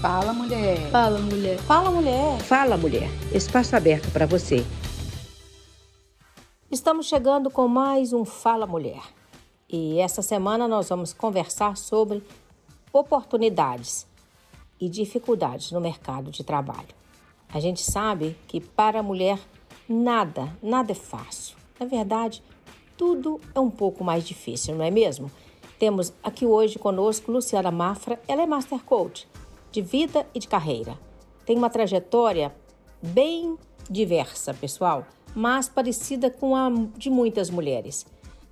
Fala, mulher. Fala, mulher. Fala, mulher. Fala, mulher. Espaço aberto para você. Estamos chegando com mais um Fala Mulher. E essa semana nós vamos conversar sobre oportunidades e dificuldades no mercado de trabalho. A gente sabe que para a mulher nada, nada é fácil. Na verdade, tudo é um pouco mais difícil, não é mesmo? Temos aqui hoje conosco Luciana Mafra, ela é Master Coach de vida e de carreira. Tem uma trajetória bem diversa, pessoal mas parecida com a de muitas mulheres.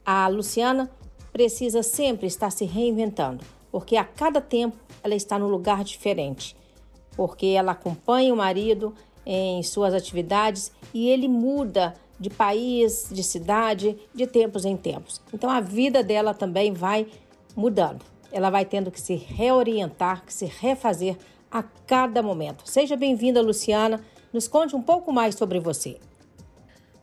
A Luciana precisa sempre estar se reinventando, porque a cada tempo ela está num lugar diferente, porque ela acompanha o marido em suas atividades e ele muda de país, de cidade, de tempos em tempos. Então a vida dela também vai mudando. Ela vai tendo que se reorientar, que se refazer a cada momento. Seja bem-vinda, Luciana. Nos conte um pouco mais sobre você.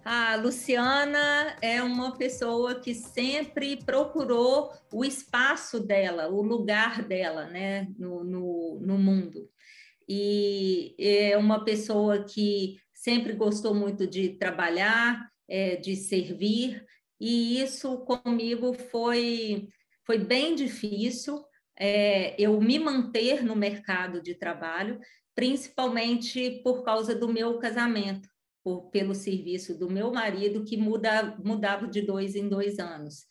A Luciana é uma pessoa que sempre procurou o espaço dela, o lugar dela né, no, no, no mundo. E é uma pessoa que sempre gostou muito de trabalhar, é, de servir, e isso comigo foi, foi bem difícil, é, eu me manter no mercado de trabalho, principalmente por causa do meu casamento por, pelo serviço do meu marido, que muda, mudava de dois em dois anos.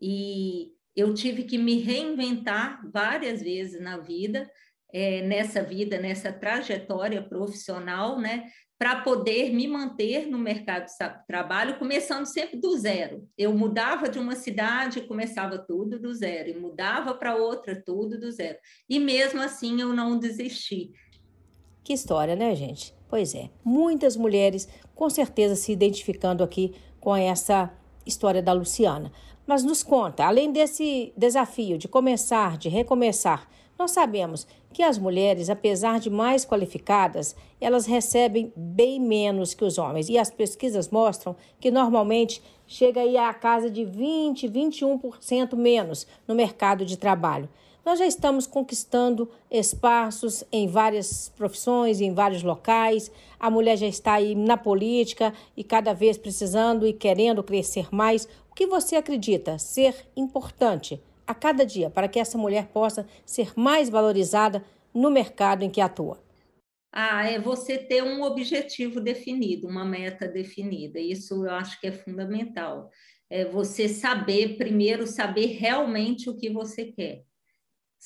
E eu tive que me reinventar várias vezes na vida, é, nessa vida, nessa trajetória profissional, né? Para poder me manter no mercado de trabalho, começando sempre do zero. Eu mudava de uma cidade, começava tudo do zero, e mudava para outra, tudo do zero. E mesmo assim eu não desisti. Que história, né, gente? Pois é, muitas mulheres com certeza se identificando aqui com essa história da Luciana. Mas nos conta, além desse desafio de começar, de recomeçar, nós sabemos que as mulheres, apesar de mais qualificadas, elas recebem bem menos que os homens. E as pesquisas mostram que normalmente chega aí a casa de 20, 21% menos no mercado de trabalho nós já estamos conquistando espaços em várias profissões, em vários locais. A mulher já está aí na política e cada vez precisando e querendo crescer mais. O que você acredita ser importante a cada dia para que essa mulher possa ser mais valorizada no mercado em que atua? Ah, é você ter um objetivo definido, uma meta definida. Isso eu acho que é fundamental. É você saber, primeiro, saber realmente o que você quer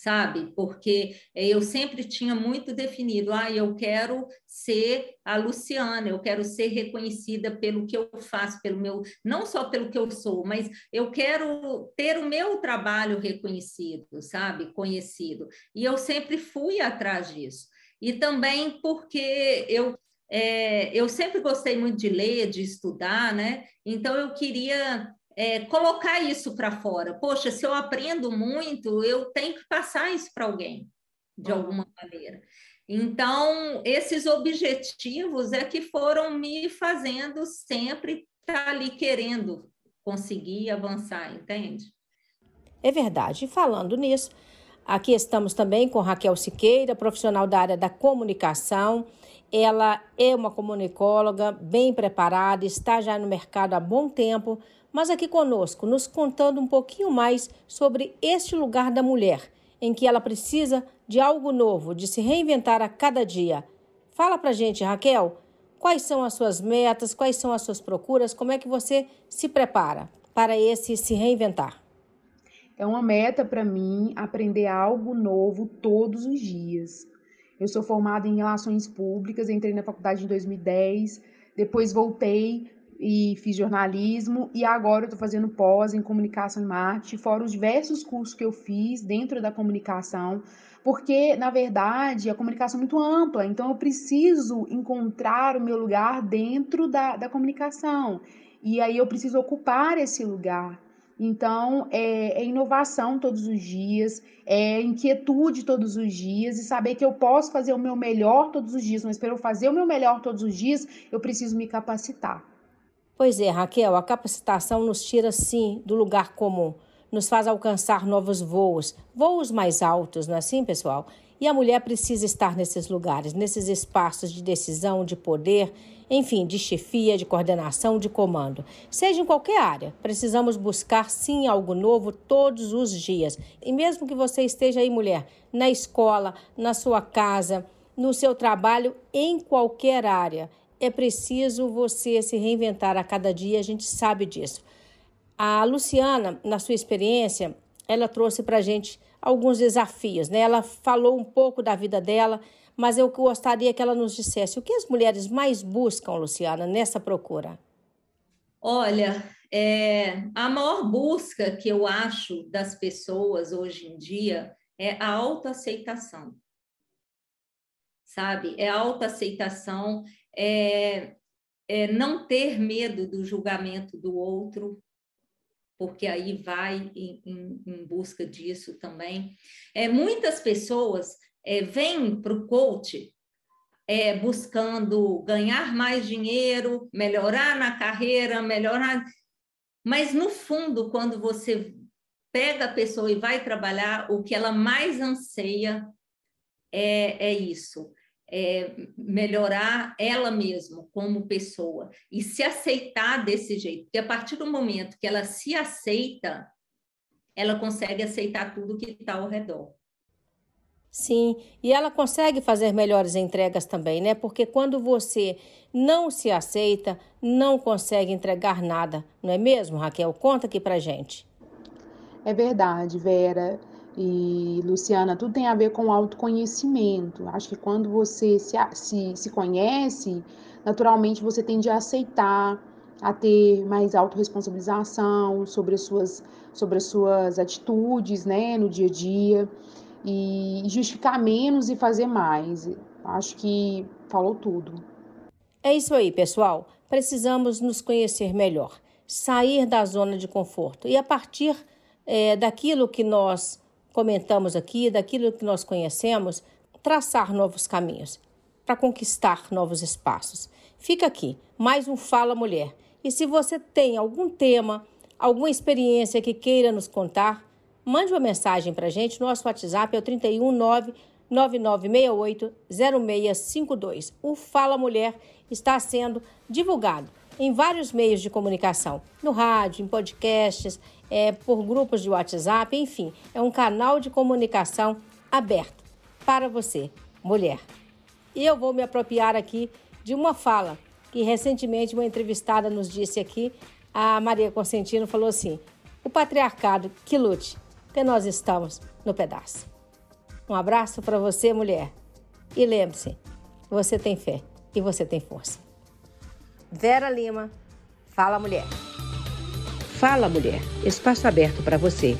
sabe? Porque eh, eu sempre tinha muito definido, ah, eu quero ser a Luciana, eu quero ser reconhecida pelo que eu faço, pelo meu, não só pelo que eu sou, mas eu quero ter o meu trabalho reconhecido, sabe? Conhecido. E eu sempre fui atrás disso. E também porque eu é, eu sempre gostei muito de ler, de estudar, né? Então eu queria é, colocar isso para fora. Poxa, se eu aprendo muito, eu tenho que passar isso para alguém, de alguma maneira. Então, esses objetivos é que foram me fazendo sempre estar tá ali querendo conseguir avançar, entende? É verdade. Falando nisso, aqui estamos também com Raquel Siqueira, profissional da área da comunicação. Ela é uma comunicóloga bem preparada, está já no mercado há bom tempo, mas aqui conosco, nos contando um pouquinho mais sobre este lugar da mulher, em que ela precisa de algo novo, de se reinventar a cada dia. Fala pra gente, Raquel, quais são as suas metas, quais são as suas procuras, como é que você se prepara para esse se reinventar? É uma meta para mim aprender algo novo todos os dias. Eu sou formada em Relações Públicas, entrei na faculdade em 2010, depois voltei e fiz jornalismo e agora eu estou fazendo pós em comunicação e marketing, fora os diversos cursos que eu fiz dentro da comunicação, porque na verdade a comunicação é muito ampla, então eu preciso encontrar o meu lugar dentro da, da comunicação e aí eu preciso ocupar esse lugar. Então, é, é, inovação todos os dias, é inquietude todos os dias e saber que eu posso fazer o meu melhor todos os dias, mas para eu fazer o meu melhor todos os dias, eu preciso me capacitar. Pois é, Raquel, a capacitação nos tira sim do lugar comum, nos faz alcançar novos voos, voos mais altos, não é assim, pessoal? E a mulher precisa estar nesses lugares, nesses espaços de decisão, de poder, enfim, de chefia, de coordenação, de comando. Seja em qualquer área, precisamos buscar sim algo novo todos os dias. E mesmo que você esteja aí, mulher, na escola, na sua casa, no seu trabalho, em qualquer área, é preciso você se reinventar a cada dia, a gente sabe disso. A Luciana, na sua experiência, ela trouxe para a gente alguns desafios, né? Ela falou um pouco da vida dela, mas eu gostaria que ela nos dissesse o que as mulheres mais buscam, Luciana, nessa procura. Olha, é, a maior busca que eu acho das pessoas hoje em dia é a autoaceitação. Sabe? É a autoaceitação, é, é não ter medo do julgamento do outro, porque aí vai em, em, em busca disso também. É, muitas pessoas é, vem para o coach é, buscando ganhar mais dinheiro, melhorar na carreira, melhorar. Mas, no fundo, quando você pega a pessoa e vai trabalhar, o que ela mais anseia é, é isso. É melhorar ela mesma como pessoa e se aceitar desse jeito, porque a partir do momento que ela se aceita, ela consegue aceitar tudo que está ao redor. Sim, e ela consegue fazer melhores entregas também, né? Porque quando você não se aceita, não consegue entregar nada, não é mesmo, Raquel? Conta aqui pra gente. É verdade, Vera e Luciana, tudo tem a ver com autoconhecimento. Acho que quando você se, se, se conhece, naturalmente você tende a aceitar, a ter mais autorresponsabilização sobre as suas, sobre as suas atitudes, né, no dia a dia e justificar menos e fazer mais. Acho que falou tudo. É isso aí, pessoal. Precisamos nos conhecer melhor, sair da zona de conforto e, a partir é, daquilo que nós comentamos aqui, daquilo que nós conhecemos, traçar novos caminhos para conquistar novos espaços. Fica aqui mais um Fala Mulher. E se você tem algum tema, alguma experiência que queira nos contar, Mande uma mensagem para a gente. Nosso WhatsApp é o 319 9968 0652. O Fala Mulher está sendo divulgado em vários meios de comunicação, no rádio, em podcasts, é, por grupos de WhatsApp, enfim, é um canal de comunicação aberto para você, mulher. E eu vou me apropriar aqui de uma fala que recentemente uma entrevistada nos disse aqui, a Maria Consentino falou assim: o patriarcado que lute que nós estamos no pedaço. Um abraço para você, mulher. E lembre-se, você tem fé e você tem força. Vera Lima, Fala Mulher. Fala Mulher, espaço aberto para você.